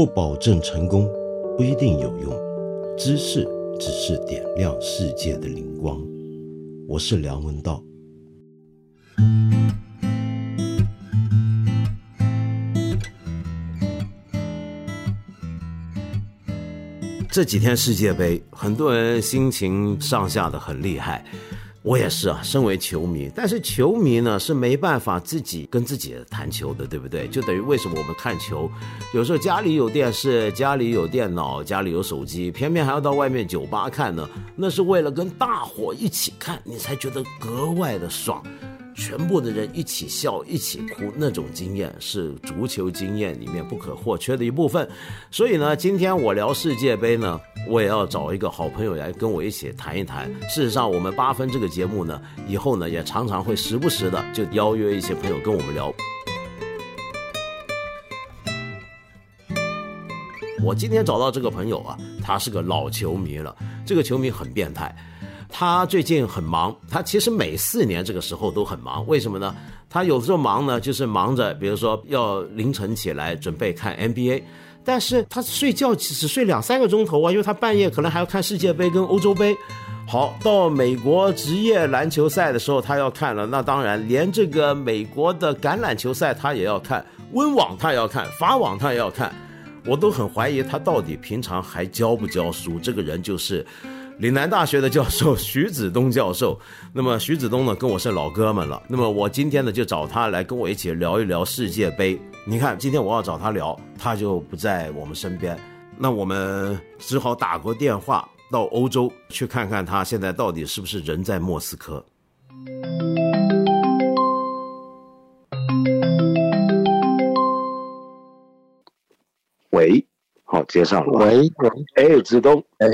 不保证成功，不一定有用。知识只是点亮世界的灵光。我是梁文道。这几天世界杯，很多人心情上下的很厉害。我也是啊，身为球迷，但是球迷呢是没办法自己跟自己谈球的，对不对？就等于为什么我们看球，有时候家里有电视，家里有电脑，家里有手机，偏偏还要到外面酒吧看呢？那是为了跟大伙一起看，你才觉得格外的爽。全部的人一起笑，一起哭，那种经验是足球经验里面不可或缺的一部分。所以呢，今天我聊世界杯呢，我也要找一个好朋友来跟我一起谈一谈。事实上，我们八分这个节目呢，以后呢也常常会时不时的就邀约一些朋友跟我们聊。我今天找到这个朋友啊，他是个老球迷了，这个球迷很变态。他最近很忙，他其实每四年这个时候都很忙，为什么呢？他有时候忙呢，就是忙着，比如说要凌晨起来准备看 NBA，但是他睡觉只睡两三个钟头啊，因为他半夜可能还要看世界杯跟欧洲杯。好，到美国职业篮球赛的时候，他要看了，那当然连这个美国的橄榄球赛他也要看，温网他也要看，法网他也要看，我都很怀疑他到底平常还教不教书。这个人就是。岭南大学的教授 徐子东教授，那么徐子东呢，跟我是老哥们了。那么我今天呢，就找他来跟我一起聊一聊世界杯。你看，今天我要找他聊，他就不在我们身边，那我们只好打过电话到欧洲去看看他现在到底是不是人在莫斯科。好，接上了。喂喂，哎，子东，哎，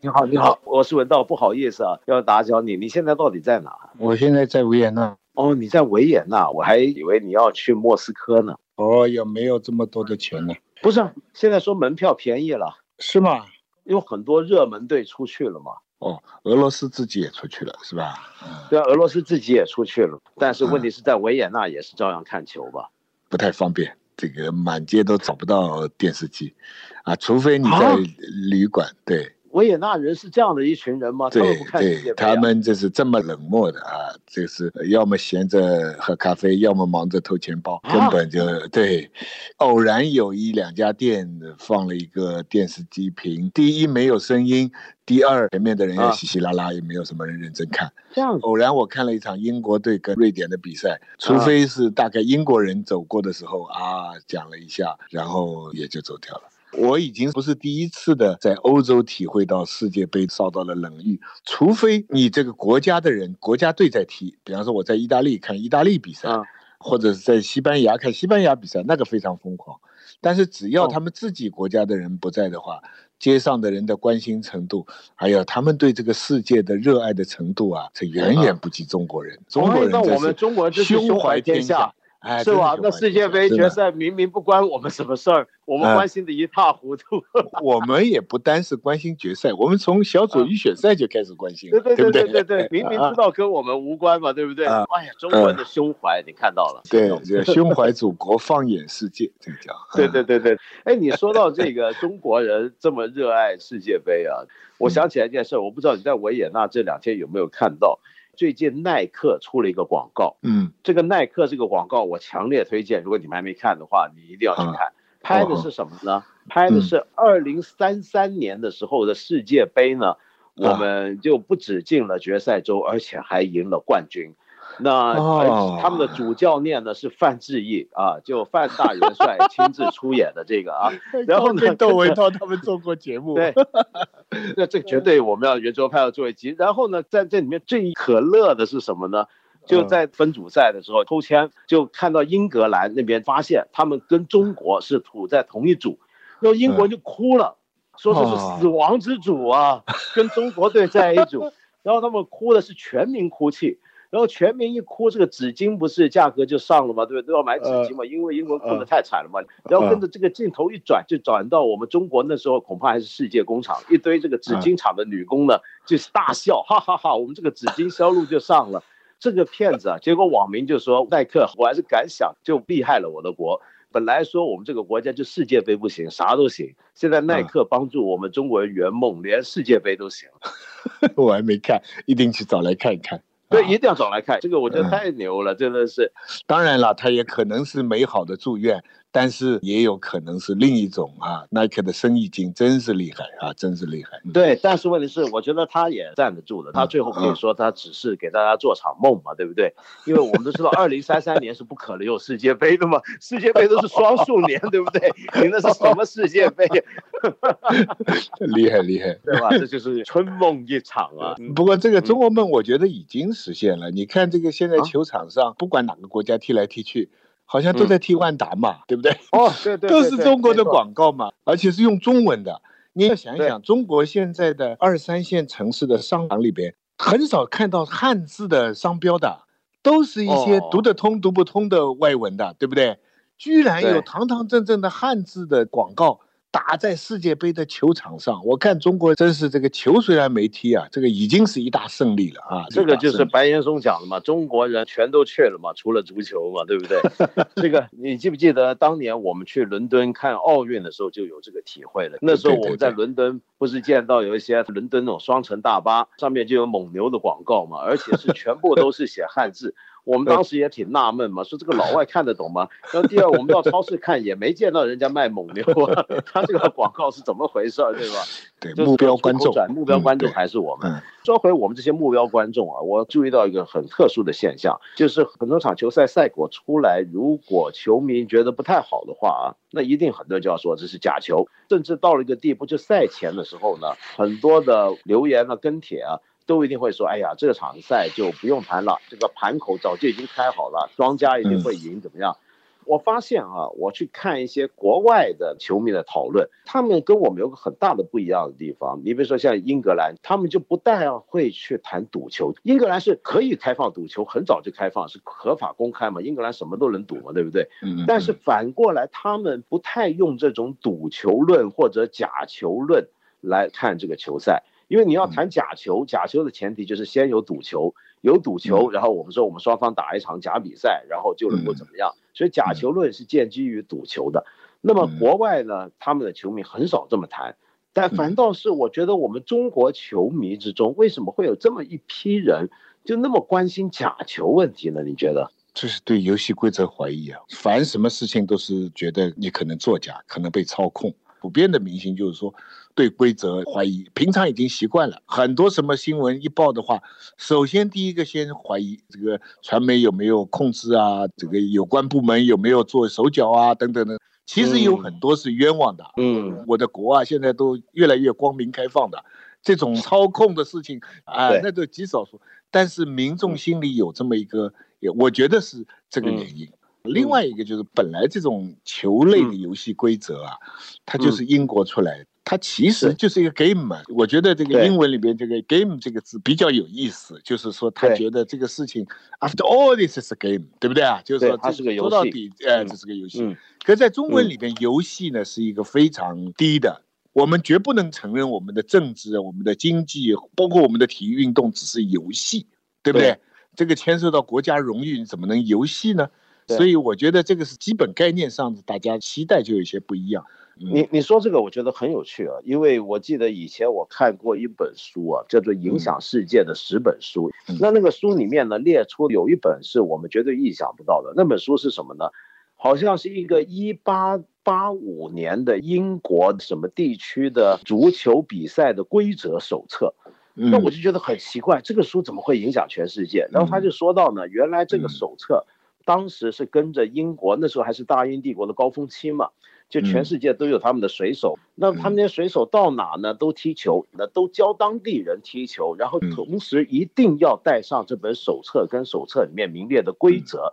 你好，你好，我是文道，不好意思啊，要打搅你。你现在到底在哪？我现在在维也纳。哦，你在维也纳，我还以为你要去莫斯科呢。哦，也没有这么多的钱呢？不是，现在说门票便宜了，是吗？有很多热门队出去了嘛。哦，俄罗斯自己也出去了，是吧？对啊，俄罗斯自己也出去了，但是问题是在维也纳也是照样看球吧？不太方便。这个满街都找不到电视机，啊，除非你在旅馆。对，维也纳人是这样的一群人吗？对对，他们就是这么冷漠的啊，就是要么闲着喝咖啡，要么忙着偷钱包，根本就对。偶然有一两家店放了一个电视机屏，第一没有声音。第二，前面的人也稀稀拉拉，也没有什么人认真看。这样，偶然我看了一场英国队跟瑞典的比赛，除非是大概英国人走过的时候啊，讲了一下，然后也就走掉了。我已经不是第一次的在欧洲体会到世界杯遭到了冷遇，除非你这个国家的人国家队在踢，比方说我在意大利看意大利比赛，或者是在西班牙看西班牙比赛，那个非常疯狂。但是只要他们自己国家的人不在的话，街上的人的关心程度，还有他们对这个世界的热爱的程度啊，是远远不及中国人。中国人那我们中国胸怀天下。是吧？那世界杯决赛明明不关我们什么事儿，我们关心的一塌糊涂。我们也不单是关心决赛，我们从小组预选赛就开始关心了，对对对对对，明明知道跟我们无关嘛，对不对？哎呀，中国人的胸怀你看到了，对，胸怀祖国，放眼世界，这个叫。对对对对，哎，你说到这个中国人这么热爱世界杯啊，我想起来一件事，我不知道你在维也纳这两天有没有看到。最近耐克出了一个广告，嗯，这个耐克这个广告我强烈推荐，如果你们还没看的话，你一定要去看。拍的是什么呢？拍的是二零三三年的时候的世界杯呢，我们就不止进了决赛周，而且还赢了冠军。那他们的主教练呢是范志毅啊，就范大元帅 亲自出演的这个啊。然后呢，窦唯涛他们做过节目。对，那这绝对我们要圆桌派要做一集。然后呢，在这里面最可乐的是什么呢？就在分组赛的时候抽签，就看到英格兰那边发现他们跟中国是处在同一组，然后英国就哭了，说这是死亡之组啊，跟中国队在一组，然后他们哭的是全民哭泣。然后全民一哭，这个纸巾不是价格就上了吗？对不对？都要买纸巾嘛，因为英国哭得太惨了嘛。然后跟着这个镜头一转，就转到我们中国那时候，恐怕还是世界工厂，一堆这个纸巾厂的女工呢，就是大笑，哈哈哈！我们这个纸巾销路就上了。这个骗子啊，结果网民就说耐克，我还是敢想，就厉害了我的国。本来说我们这个国家就世界杯不行，啥都行。现在耐克帮助我们中国人圆梦，连世界杯都行。我还没看，一定去找来看一看。对，一定要找来看。这个我觉得太牛了，真的是。当然了，他也可能是美好的祝愿。但是也有可能是另一种啊，耐克的生意经真是厉害啊，真是厉害。对，但是问题是，我觉得他也站得住的。他最后可以说，他只是给大家做场梦嘛，对不对？因为我们都知道，二零三三年是不可能有世界杯的嘛，世界杯都是双数年，对不对？你那是什么世界杯？厉害厉害，对吧？这就是春梦一场啊。不过这个中国梦，我觉得已经实现了。你看这个现在球场上，不管哪个国家踢来踢去。好像都在替万达嘛，对不对？哦，对对，都是中国的广告嘛，而且是用中文的。你要想一想，中国现在的二三线城市的商场里边，很少看到汉字的商标的，都是一些读得通、读不通的外文的，对不对？居然有堂堂正正的汉字的广告。打在世界杯的球场上，我看中国真是这个球虽然没踢啊，这个已经是一大胜利了啊！这个就是白岩松讲的嘛，中国人全都去了嘛，除了足球嘛，对不对？这个你记不记得当年我们去伦敦看奥运的时候就有这个体会了？那时候我们在伦敦不是见到有一些伦敦那种双层大巴上面就有蒙牛的广告嘛，而且是全部都是写汉字。我们当时也挺纳闷嘛，说这个老外看得懂吗？然后第二，我们到超市看也没见到人家卖蒙牛啊，他这个广告是怎么回事，对吧？对，目标观众，目标观众还是我们。说回我们这些目标观众啊，我注意到一个很特殊的现象，就是很多场球赛赛果出来，如果球迷觉得不太好的话啊，那一定很多人就要说这是假球，甚至到了一个地步，就赛前的时候呢，很多的留言啊、跟帖啊。都一定会说，哎呀，这场赛就不用谈了，这个盘口早就已经开好了，庄家一定会赢，怎么样？我发现啊，我去看一些国外的球迷的讨论，他们跟我们有个很大的不一样的地方。你比如说像英格兰，他们就不但会去谈赌球，英格兰是可以开放赌球，很早就开放，是合法公开嘛，英格兰什么都能赌嘛，对不对？嗯。但是反过来，他们不太用这种赌球论或者假球论来看这个球赛。因为你要谈假球，假球的前提就是先有赌球，有赌球，然后我们说我们双方打一场假比赛，然后就能够怎么样？所以假球论是建基于赌球的。那么国外呢，他们的球迷很少这么谈，但反倒是我觉得我们中国球迷之中，为什么会有这么一批人就那么关心假球问题呢？你觉得？这是对游戏规则怀疑啊！凡什么事情都是觉得你可能作假，可能被操控。普遍的明星就是说，对规则怀疑，平常已经习惯了。很多什么新闻一报的话，首先第一个先怀疑这个传媒有没有控制啊，这个有关部门有没有做手脚啊，等等等。其实有很多是冤枉的。嗯，我的国啊，现在都越来越光明开放的，这种操控的事情啊，那都极少数。但是民众心里有这么一个，我觉得是这个原因。另外一个就是，本来这种球类的游戏规则啊，它就是英国出来，它其实就是一个 game 嘛。我觉得这个英文里边这个 game 这个字比较有意思，就是说他觉得这个事情 after all this is a game，对不对啊？就是说它是个游戏，说到底，哎，这是个游戏。可在中文里边，游戏呢是一个非常低的，我们绝不能承认我们的政治、我们的经济，包括我们的体育运动只是游戏，对不对？这个牵涉到国家荣誉，你怎么能游戏呢？所以我觉得这个是基本概念上大家期待就有些不一样。你你说这个我觉得很有趣啊，因为我记得以前我看过一本书啊，叫做《影响世界的十本书》。那那个书里面呢，列出有一本是我们绝对意想不到的。那本书是什么呢？好像是一个一八八五年的英国什么地区的足球比赛的规则手册。那我就觉得很奇怪，这个书怎么会影响全世界？然后他就说到呢，原来这个手册。当时是跟着英国，那时候还是大英帝国的高峰期嘛，就全世界都有他们的水手，那他们那些水手到哪呢？都踢球，那都教当地人踢球，然后同时一定要带上这本手册，跟手册里面明列的规则。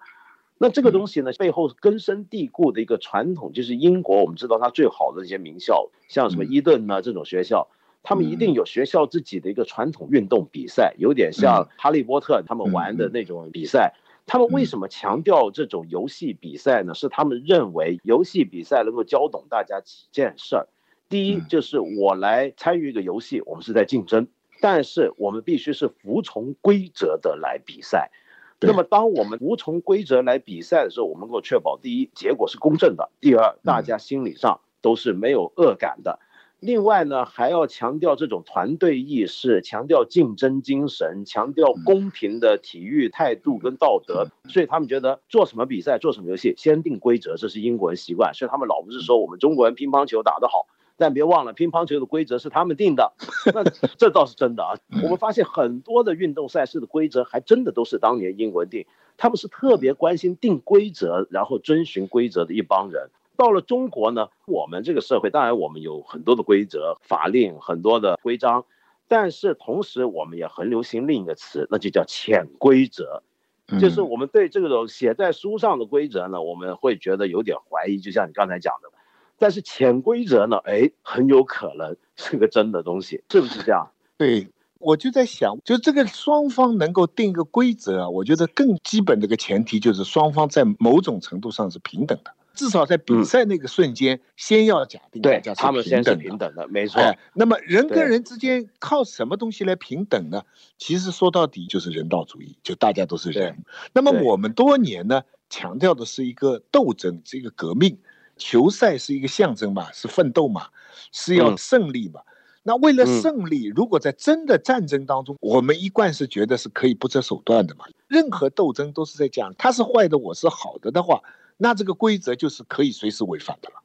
那这个东西呢，背后根深蒂固的一个传统，就是英国，我们知道它最好的一些名校，像什么伊顿啊这种学校，他们一定有学校自己的一个传统运动比赛，有点像哈利波特他们玩的那种比赛。他们为什么强调这种游戏比赛呢？是他们认为游戏比赛能够教懂大家几件事儿。第一，就是我来参与一个游戏，我们是在竞争，但是我们必须是服从规则的来比赛。那么，当我们服从规则来比赛的时候，我们能够确保第一，结果是公正的；第二，大家心理上都是没有恶感的。另外呢，还要强调这种团队意识，强调竞争精神，强调公平的体育态度跟道德。所以他们觉得做什么比赛、做什么游戏，先定规则，这是英国人习惯。所以他们老不是说我们中国人乒乓球打得好，但别忘了乒乓球的规则是他们定的。那这倒是真的啊。我们发现很多的运动赛事的规则还真的都是当年英国人定，他们是特别关心定规则，然后遵循规则的一帮人。到了中国呢，我们这个社会当然我们有很多的规则、法令、很多的规章，但是同时我们也很流行另一个词，那就叫潜规则，就是我们对这种写在书上的规则呢，我们会觉得有点怀疑，就像你刚才讲的，但是潜规则呢，哎，很有可能是个真的东西，是不是这样？对，我就在想，就这个双方能够定一个规则啊，我觉得更基本的一个前提就是双方在某种程度上是平等的。至少在比赛那个瞬间，先要假定大家是平等平等的，没错。那么人跟人之间靠什么东西来平等呢？其实说到底就是人道主义，就大家都是人。那么我们多年呢强调的是一个斗争，是一个革命。球赛是一个象征嘛，是奋斗嘛，是要胜利嘛。那为了胜利，如果在真的战争当中，我们一贯是觉得是可以不择手段的嘛。任何斗争都是在讲他是坏的，我是好的的话。那这个规则就是可以随时违反的了。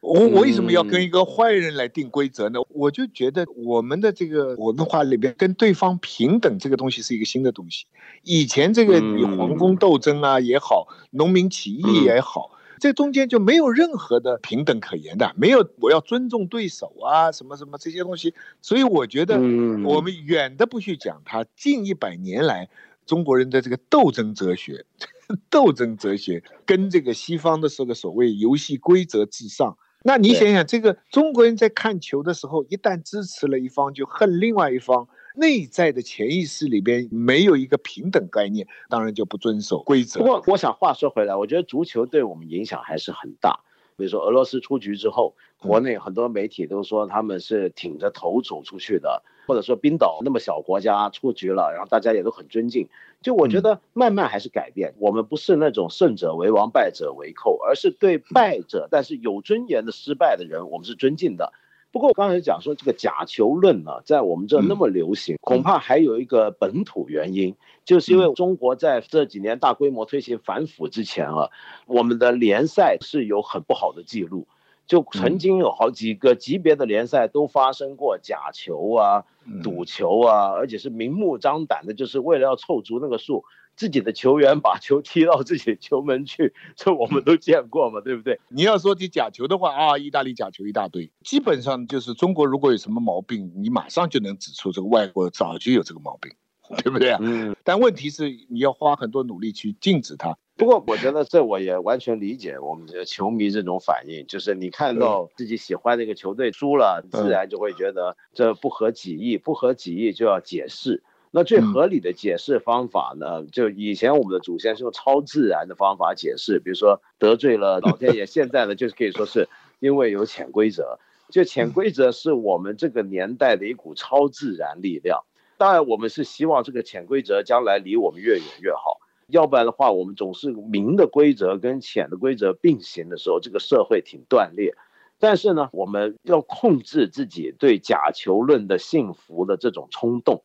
我我为什么要跟一个坏人来定规则呢？我就觉得我们的这个文化里边跟对方平等这个东西是一个新的东西。以前这个你皇宫斗争啊也好，农民起义也好，这中间就没有任何的平等可言的，没有我要尊重对手啊什么什么这些东西。所以我觉得我们远的不去讲它，近一百年来中国人的这个斗争哲学。斗争哲学跟这个西方的这个所谓游戏规则至上，那你想想，这个中国人在看球的时候，一旦支持了一方就恨另外一方，内在的潜意识里边没有一个平等概念，当然就不遵守规则。不过，我想话说回来，我觉得足球对我们影响还是很大。比如说俄罗斯出局之后，国内很多媒体都说他们是挺着头走出去的，或者说冰岛那么小国家出局了，然后大家也都很尊敬。就我觉得慢慢还是改变，我们不是那种胜者为王败者为寇，而是对败者但是有尊严的失败的人，我们是尊敬的。不过我刚才讲说这个假球论呢，在我们这那么流行，恐怕还有一个本土原因，就是因为中国在这几年大规模推行反腐之前啊，我们的联赛是有很不好的记录，就曾经有好几个级别的联赛都发生过假球啊、赌球啊，而且是明目张胆的，就是为了要凑足那个数。自己的球员把球踢到自己的球门去，这我们都见过嘛，对不对？你要说起假球的话啊，意大利假球一大堆，基本上就是中国如果有什么毛病，你马上就能指出这个外国早就有这个毛病，对不对啊？嗯。但问题是你要花很多努力去禁止它。不过我觉得这我也完全理解我们的球迷这种反应，就是你看到自己喜欢的一个球队输了，自然就会觉得这不合己意，不合己意就要解释。那最合理的解释方法呢？就以前我们的祖先是用超自然的方法解释，比如说得罪了老天爷。现在呢，就是可以说是因为有潜规则。就潜规则是我们这个年代的一股超自然力量。当然，我们是希望这个潜规则将来离我们越远越好。要不然的话，我们总是明的规则跟浅的规则并行的时候，这个社会挺断裂。但是呢，我们要控制自己对假球论的信服的这种冲动。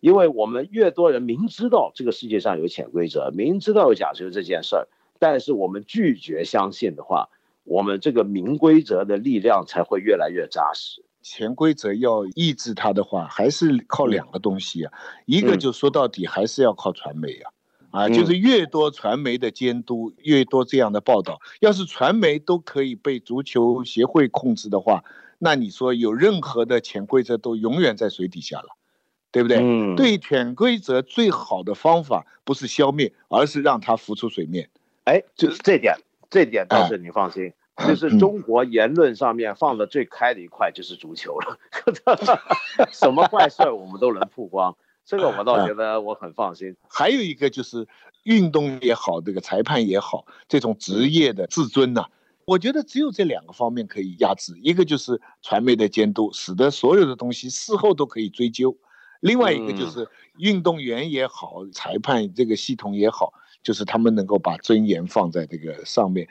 因为我们越多人明知道这个世界上有潜规则，明知道有假球这件事儿，但是我们拒绝相信的话，我们这个明规则的力量才会越来越扎实。潜规则要抑制它的话，还是靠两个东西啊，一个就说到底还是要靠传媒啊，啊，就是越多传媒的监督，越多这样的报道。要是传媒都可以被足球协会控制的话，那你说有任何的潜规则都永远在水底下了。对不对？嗯，对潜规则最好的方法不是消灭，而是让它浮出水面。哎，就是这点，这点倒是你放心。就 是中国言论上面放的最开的一块就是足球了，什么坏事我们都能曝光，这个我倒觉得我很放心。还有一个就是运动也好，这个裁判也好，这种职业的自尊呐，我觉得只有这两个方面可以压制。一个就是传媒的监督，使得所有的东西事后都可以追究。另外一个就是运动员也好，裁判这个系统也好，就是他们能够把尊严放在这个上面。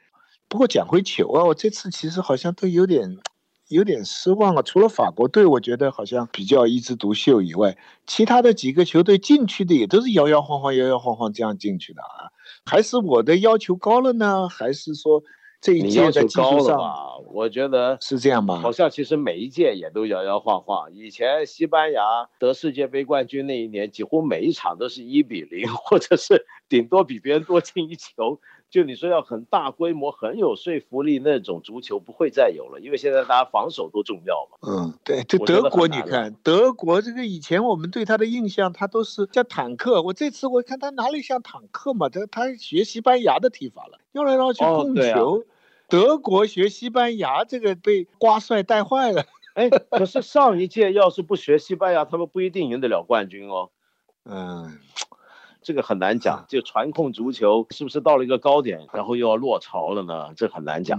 不过讲回球啊，我这次其实好像都有点 有点失望啊。除了法国队，我觉得好像比较一枝独秀以外，其他的几个球队进去的也都是摇摇晃晃、摇摇晃晃这样进去的啊。还是我的要求高了呢？还是说这一届的技术上，我觉得是这样吗？好像其实每一届也都摇摇晃晃。以前西班牙得世界杯冠军那一年，几乎每一场都是一比零，或者是顶多比别人多进一球。就你说要很大规模、很有说服力那种足球不会再有了，因为现在大家防守都重要嘛。嗯，对，就德国，你看德国这个以前我们对他的印象，他都是叫坦克。我这次我看他哪里像坦克嘛？他他学西班牙的踢法了，绕来绕去控球。德国学西班牙，这个被瓜帅带坏了。哎，可是上一届要是不学西班牙，他们不一定赢得了冠军哦。嗯。这个很难讲，就传控足球是不是到了一个高点，然后又要落潮了呢？这很难讲。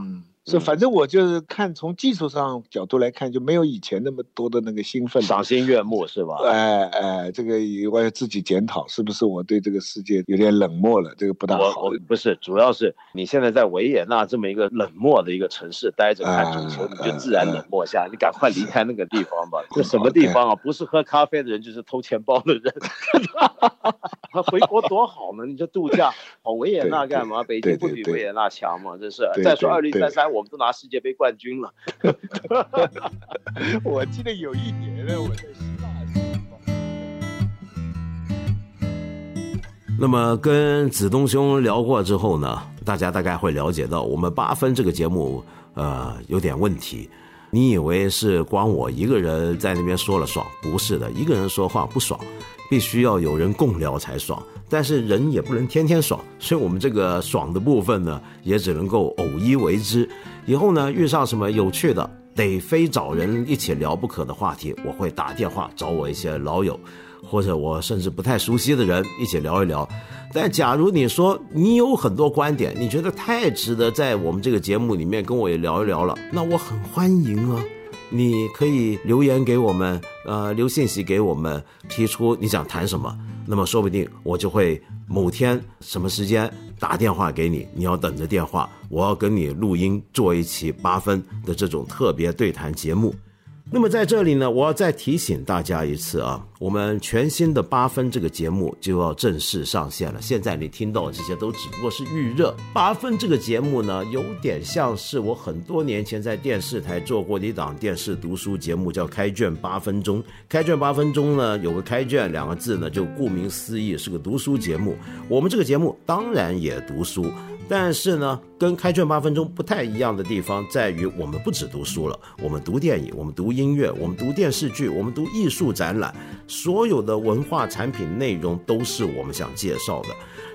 是，反正我就是看从技术上角度来看，就没有以前那么多的那个兴奋、赏心悦目，是吧？哎哎，这个我要自己检讨，是不是我对这个世界有点冷漠了？这个不大好。不是，主要是你现在在维也纳这么一个冷漠的一个城市待着看足球，你就自然冷漠下，你赶快离开那个地方吧。这什么地方啊？不是喝咖啡的人，就是偷钱包的人。他回国多好呢？你这度假跑维也纳干嘛？北京不比维也纳强吗？这是。再说二零三三我。我们都拿世界杯冠军了。我记得有一年呢，我在希腊。那么跟子东兄聊过之后呢，大家大概会了解到，我们八分这个节目呃有点问题。你以为是光我一个人在那边说了爽？不是的，一个人说话不爽，必须要有人共聊才爽。但是人也不能天天爽，所以我们这个爽的部分呢，也只能够偶一为之。以后呢，遇上什么有趣的，得非找人一起聊不可的话题，我会打电话找我一些老友，或者我甚至不太熟悉的人一起聊一聊。但假如你说你有很多观点，你觉得太值得在我们这个节目里面跟我也聊一聊了，那我很欢迎啊。你可以留言给我们，呃，留信息给我们，提出你想谈什么。那么说不定我就会某天什么时间打电话给你，你要等着电话，我要跟你录音做一期八分的这种特别对谈节目。那么在这里呢，我要再提醒大家一次啊，我们全新的八分这个节目就要正式上线了。现在你听到这些都只不过是预热。八分这个节目呢，有点像是我很多年前在电视台做过的一档电视读书节目，叫《开卷八分钟》。开卷八分钟呢，有个“开卷”两个字呢，就顾名思义是个读书节目。我们这个节目当然也读书。但是呢，跟开卷八分钟不太一样的地方在于，我们不只读书了，我们读电影，我们读音乐，我们读电视剧，我们读艺术展览，所有的文化产品内容都是我们想介绍的。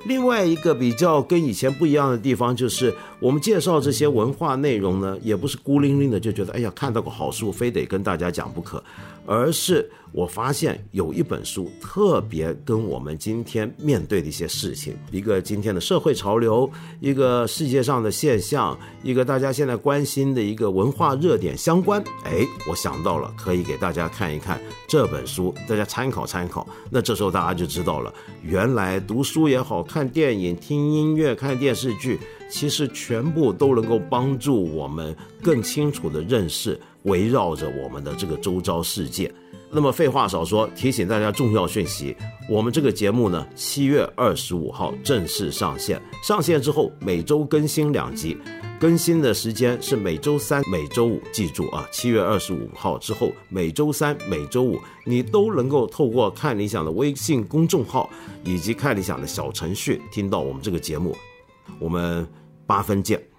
另外一个比较跟以前不一样的地方，就是我们介绍这些文化内容呢，也不是孤零零的就觉得，哎呀，看到个好书，非得跟大家讲不可。而是我发现有一本书特别跟我们今天面对的一些事情，一个今天的社会潮流，一个世界上上的现象，一个大家现在关心的一个文化热点相关。哎，我想到了，可以给大家看一看这本书，大家参考参考。那这时候大家就知道了，原来读书也好看电影、听音乐、看电视剧，其实全部都能够帮助我们更清楚的认识。围绕着我们的这个周遭世界，那么废话少说，提醒大家重要讯息：我们这个节目呢，七月二十五号正式上线。上线之后，每周更新两集，更新的时间是每周三、每周五。记住啊，七月二十五号之后，每周三、每周五，你都能够透过看理想的微信公众号以及看理想的小程序听到我们这个节目。我们八分见。